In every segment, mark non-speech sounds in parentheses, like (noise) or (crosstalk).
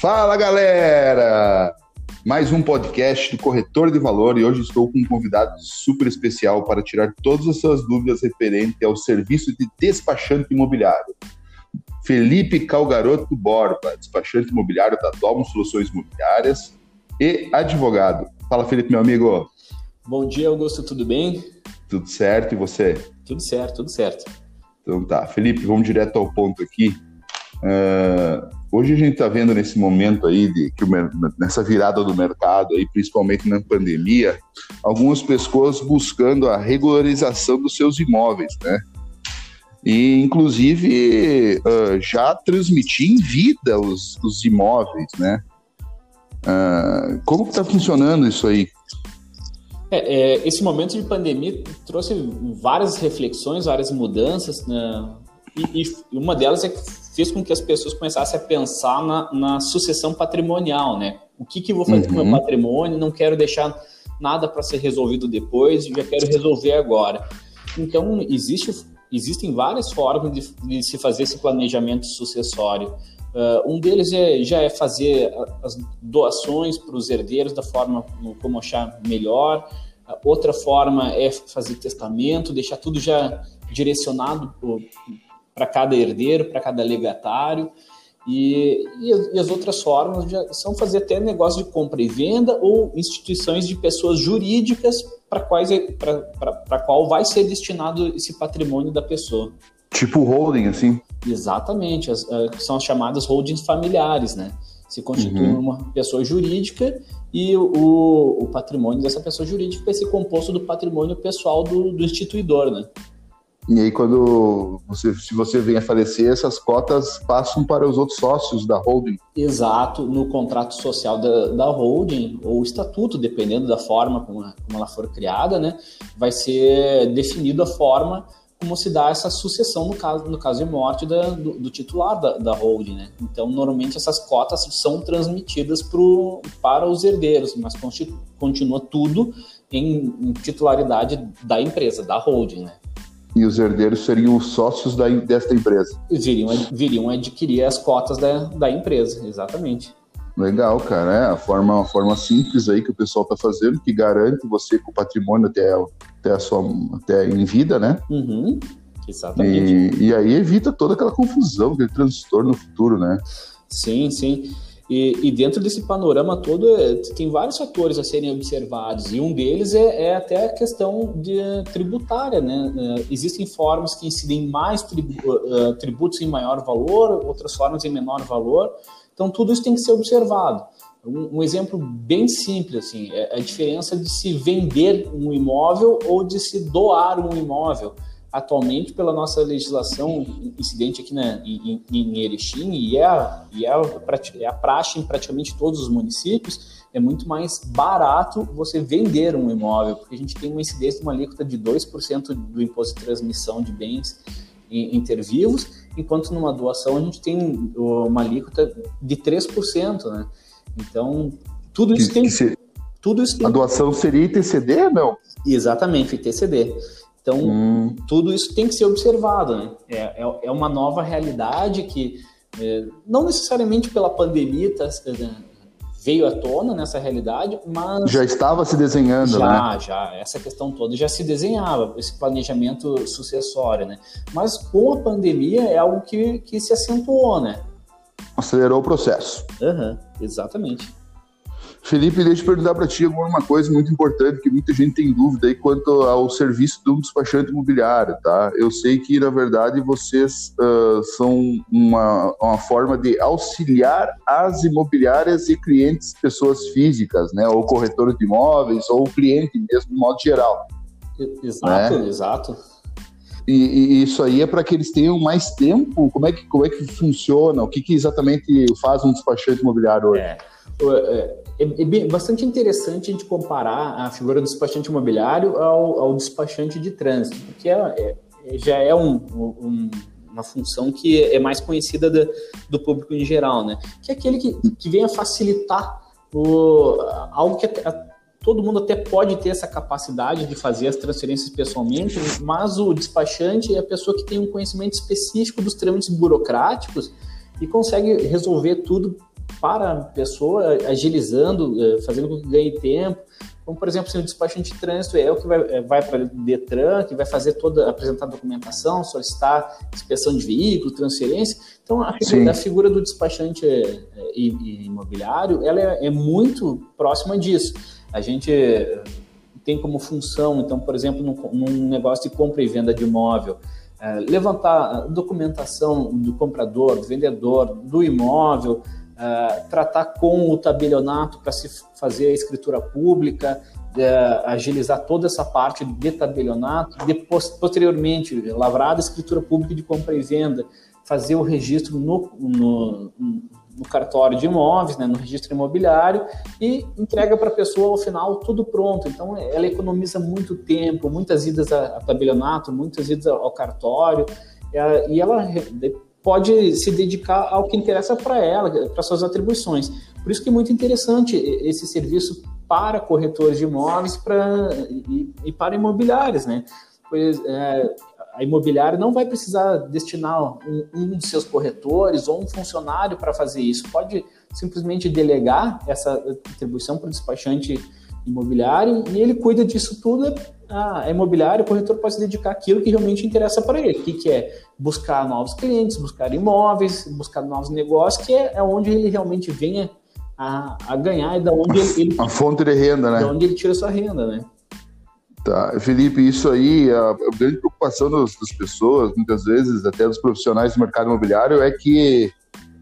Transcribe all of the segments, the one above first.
Fala galera! Mais um podcast do Corretor de Valor e hoje estou com um convidado super especial para tirar todas as suas dúvidas referente ao serviço de despachante imobiliário. Felipe Calgaroto Borba, despachante imobiliário da Domo Soluções Imobiliárias e advogado. Fala Felipe, meu amigo. Bom dia, Augusto, tudo bem? Tudo certo, e você? Tudo certo, tudo certo. Então tá. Felipe, vamos direto ao ponto aqui. Uh, hoje a gente está vendo nesse momento aí, de, que nessa virada do mercado, aí, principalmente na pandemia, algumas pessoas buscando a regularização dos seus imóveis, né? E, inclusive, uh, já transmitir em vida os, os imóveis, né? Uh, como está funcionando isso aí? É, é, esse momento de pandemia trouxe várias reflexões, várias mudanças, né? e, e, uma delas é que fez com que as pessoas começassem a pensar na, na sucessão patrimonial, né? O que, que eu vou fazer uhum. com o meu patrimônio? Não quero deixar nada para ser resolvido depois, já quero resolver agora. Então, existe, existem várias formas de, de se fazer esse planejamento sucessório. Uh, um deles é, já é fazer as doações para os herdeiros da forma como achar melhor. Uh, outra forma é fazer testamento, deixar tudo já direcionado para cada herdeiro, para cada legatário. E, e, as outras formas já são fazer até negócio de compra e venda ou instituições de pessoas jurídicas para quais para qual vai ser destinado esse patrimônio da pessoa. Tipo holding, assim? Exatamente, as, uh, são as chamadas holdings familiares, né? Se constitui uhum. uma pessoa jurídica e o, o, patrimônio dessa pessoa jurídica vai ser composto do patrimônio pessoal do, do instituidor, né? E aí, quando você, se você vem a falecer, essas cotas passam para os outros sócios da holding. Exato, no contrato social da, da holding, ou estatuto, dependendo da forma como, como ela for criada, né, vai ser definido a forma como se dá essa sucessão no caso, no caso de morte da, do, do, titular da, da holding. Né? Então, normalmente essas cotas são transmitidas pro, para os herdeiros, mas continua tudo em, em titularidade da empresa, da holding. Né? E os herdeiros seriam os sócios da, desta empresa? Viriam, viriam adquirir as cotas da, da empresa, exatamente. Legal, cara. É a forma, uma forma simples aí que o pessoal está fazendo, que garante você com o patrimônio até, até, a sua, até em vida, né? Uhum, exatamente. E, e aí evita toda aquela confusão, aquele transtorno no futuro, né? Sim, sim. E, e, dentro desse panorama todo, é, tem vários fatores a serem observados, e um deles é, é até a questão de, tributária. Né? É, existem formas que incidem mais tributos, tributos em maior valor, outras formas em menor valor, então, tudo isso tem que ser observado. Um, um, exemplo bem simples, assim, é a diferença de se vender um imóvel ou de se doar um imóvel. Atualmente, pela nossa legislação incidente aqui na, em, em Erechim, e, é a, e é, a, é a praxe em praticamente todos os municípios, é muito mais barato você vender um imóvel, porque a gente tem uma incidência de uma alíquota de 2% do imposto de transmissão de bens intervivos, enquanto numa doação a gente tem uma alíquota de 3%, né? Então, tudo isso que, tem... Que se... tudo isso tem... A doação seria ITCD, não? Exatamente, ITCD. Então, hum. tudo isso tem que ser observado, né? É, é, é uma nova realidade que, é, não necessariamente pela pandemia, tá, veio à tona nessa realidade, mas. Já estava se desenhando, já, né? Já, essa questão toda já se desenhava, esse planejamento sucessório, né? Mas com a pandemia é algo que, que se acentuou, né? Acelerou o processo. Uhum, exatamente. Felipe, deixa eu perguntar para ti alguma coisa muito importante que muita gente tem dúvida aí quanto ao serviço do despachante imobiliário, tá? Eu sei que, na verdade, vocês uh, são uma, uma forma de auxiliar as imobiliárias e clientes, pessoas físicas, né? Ou corretores de imóveis, ou cliente mesmo, de modo geral. Exato, né? exato. E, e, isso aí é para que eles tenham mais tempo? Como é que, como é que funciona? O que, que exatamente faz um despachante imobiliário hoje? É. é é, bastante interessante a gente comparar a figura do despachante imobiliário ao, ao despachante de trânsito, porque é, é, já é um, um, uma função que é mais conhecida do, do, público em geral, né? Que é aquele que, que vem a facilitar o, algo que a, todo mundo até pode ter essa capacidade de fazer as transferências pessoalmente, mas o despachante é a pessoa que tem um conhecimento específico dos trâmites burocráticos e consegue resolver tudo para a pessoa, agilizando, é, fazendo com que ganhe tempo. Como, por exemplo, se o despachante de trânsito é o que vai, é, vai para o Detran, que vai fazer toda, apresentar documentação, solicitar inspeção de veículo, transferência. Então, a figura, a figura do despachante é, imobiliário, ela é, é muito próxima disso. A gente tem como função, então, por exemplo, num, num negócio de compra e venda de imóvel, é, levantar documentação do comprador, do vendedor, do imóvel, é, tratar com o tabelionato para se fazer a escritura pública, é, agilizar toda essa parte de tabelionato, depois, posteriormente, lavrada a escritura pública de compra e venda, fazer o registro no, no, no cartório de imóveis, né, no registro imobiliário, e entrega para a pessoa ao final tudo pronto. Então, ela economiza muito tempo, muitas idas a, a tabelionato, muitas idas ao cartório, e ela pode se dedicar ao que interessa para ela, para suas atribuições. Por isso que é muito interessante esse serviço para corretores de imóveis pra, e, e para imobiliários, né? Pois é, a imobiliária não vai precisar destinar um, um de seus corretores ou um funcionário para fazer isso. Pode simplesmente delegar essa atribuição para o despachante imobiliário e ele cuida disso tudo. A imobiliária, o corretor pode se dedicar àquilo que realmente interessa para ele, que, que é buscar novos clientes, buscar imóveis, buscar novos negócios, que é, é onde ele realmente venha a, a ganhar e da onde ele, ele, a fonte de renda, né? Da onde ele tira sua renda, né? Tá, Felipe, isso aí, a, a grande preocupação das, das, pessoas, muitas vezes até dos profissionais do mercado imobiliário, é que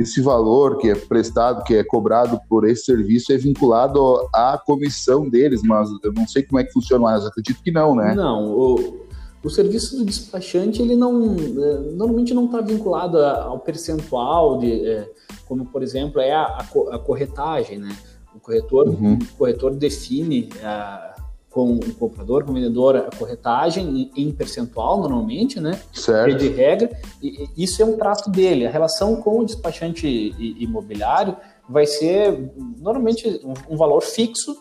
esse valor que é prestado, que é cobrado por esse serviço, é vinculado à comissão deles, mas eu não sei como é que funciona, mas acredito que não, né? Não, o, o serviço do despachante, ele não, é, normalmente não está vinculado ao percentual de, é, como por exemplo é a, a corretagem, né? O corretor, uhum. o corretor define a com o comprador, com o vendedor, a corretagem em, percentual, normalmente, né? Certo. De regra. E, isso é um trato dele. A relação com o despachante imobiliário vai ser, normalmente, um, valor fixo,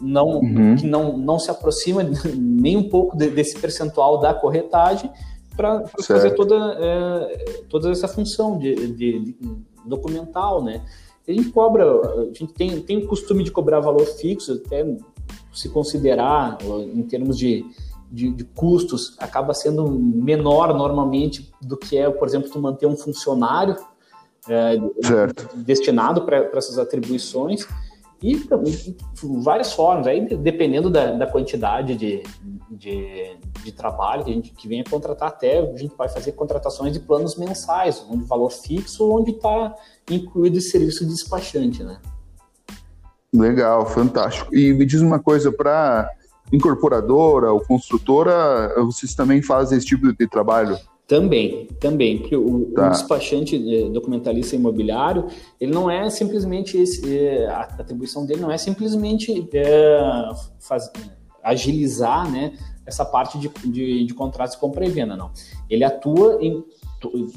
não, uhum. que não, não se aproxima (laughs) nem um pouco de, desse percentual da corretagem, para fazer toda, é, toda essa função de, de, de documental, né? A gente cobra, a gente tem, tem o costume de cobrar valor fixo, até se considerar em termos de, de, de, custos, acaba sendo menor normalmente do que é, por exemplo, tu manter um funcionário é, destinado para essas atribuições e, e várias formas, aí dependendo da, da quantidade de, de, de, trabalho que a gente que venha contratar, até a gente vai fazer contratações de planos mensais, onde valor fixo, onde está incluído esse serviço de despachante, né? Legal, fantástico. E me diz uma coisa, para incorporadora ou construtora, vocês também fazem esse tipo de trabalho? Também, também, porque o, tá. o despachante eh, documentalista imobiliário, ele não é simplesmente esse, eh, a atribuição dele não é simplesmente é, faz, agilizar, né, essa parte de, de, de contratos de compra e venda, não. Ele atua em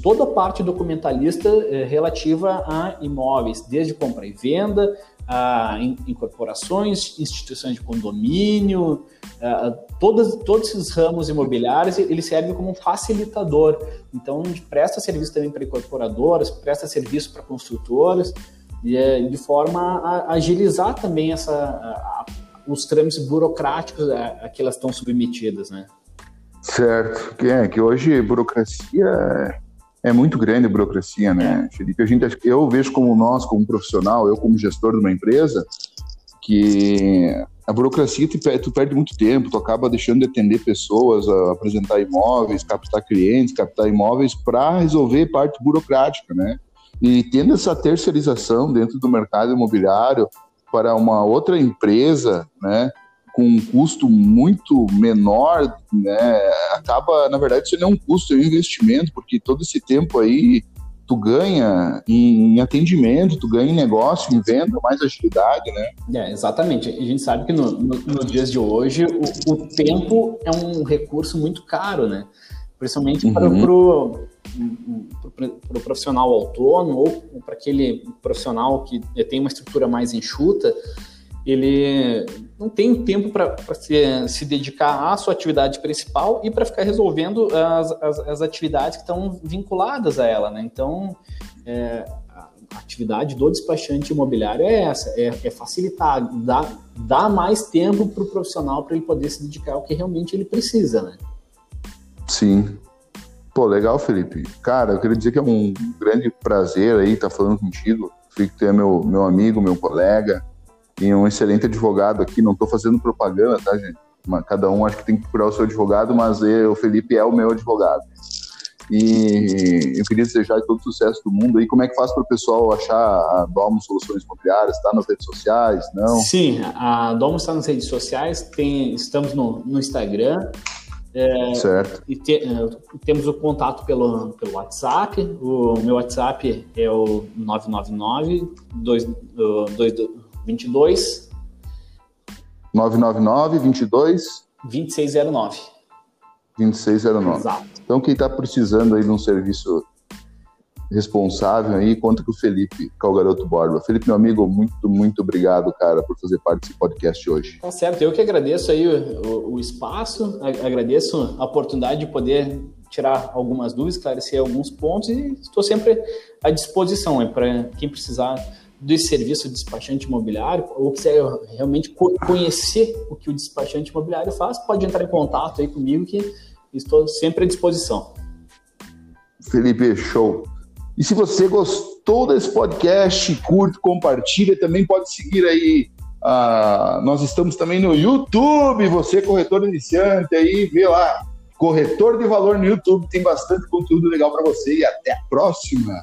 toda a parte documentalista é, relativa a imóveis, desde compra e venda, a incorporações, instituições de condomínio, a, todos, todos esses ramos imobiliários, ele serve como um facilitador. Então, a presta serviço também para incorporadoras, presta serviço para construtoras, e, é, de forma a agilizar também essa, a, os trâmites burocráticos a, a que elas estão submetidas, né? Certo, é que hoje burocracia é, muito grande a burocracia, né, é. Felipe? A gente, eu vejo como nós, como profissional, eu como gestor de uma empresa, que a burocracia tu, tu perde muito tempo, tu acaba deixando de atender pessoas, apresentar imóveis, captar clientes, captar imóveis para resolver parte burocrática, né? E tendo essa terceirização dentro do mercado imobiliário para uma outra empresa, né? Com um custo muito menor, né, acaba, na verdade, isso não é um custo, é um investimento, porque todo esse tempo aí tu ganha em atendimento, tu ganha em negócio, em venda, mais agilidade, né? É, exatamente. A gente sabe que no, no, nos dias de hoje o, o, tempo é um recurso muito caro, né? Principalmente uhum. para o pro, profissional autônomo ou para aquele profissional que tem uma estrutura mais enxuta, ele não tem tempo para se, se dedicar à sua atividade principal e para ficar resolvendo as, as, as, atividades que estão vinculadas a ela, né? Então, é, a atividade do despachante imobiliário é essa, é, é facilitar, dar, dar mais tempo para o profissional para ele poder se dedicar ao que realmente ele precisa, né? Sim. Pô, legal, Felipe. Cara, eu queria dizer que é um grande prazer aí estar falando contigo. Fico que tu é meu, meu amigo, meu colega e um excelente advogado aqui. Não estou fazendo propaganda, tá, gente? Cada um acho que tem que procurar o seu advogado, mas eu, o Felipe é o meu advogado. E eu queria desejar todo o sucesso do mundo aí. Como é que faz para o pessoal achar a Domo Soluções Imobiliárias? Está nas redes sociais? Não? Sim, a Domo está nas redes sociais. Tem, estamos no, no Instagram. É, certo. E te, é, temos o contato pelo, pelo WhatsApp. O meu WhatsApp é o 999 22 999 22 2609. 2609. Exato. Então, quem está precisando aí de um serviço responsável aí, conta com o Felipe, que é o garoto Borba. Felipe, meu amigo, muito, muito obrigado, cara, por fazer parte desse podcast hoje. Tá certo, eu que agradeço aí o, o espaço, agradeço a oportunidade de poder tirar algumas dúvidas, esclarecer alguns pontos e estou sempre à disposição para quem precisar desse serviço de despachante imobiliário ou quiser realmente conhecer o que o despachante imobiliário faz, pode entrar em contato aí comigo que estou sempre à disposição. Felipe, show. E se você gostou desse podcast, curte, compartilha, também pode seguir aí. Uh, nós estamos também no YouTube, você corretor iniciante aí, vê lá, corretor de valor no YouTube, tem bastante conteúdo legal para você e até a próxima.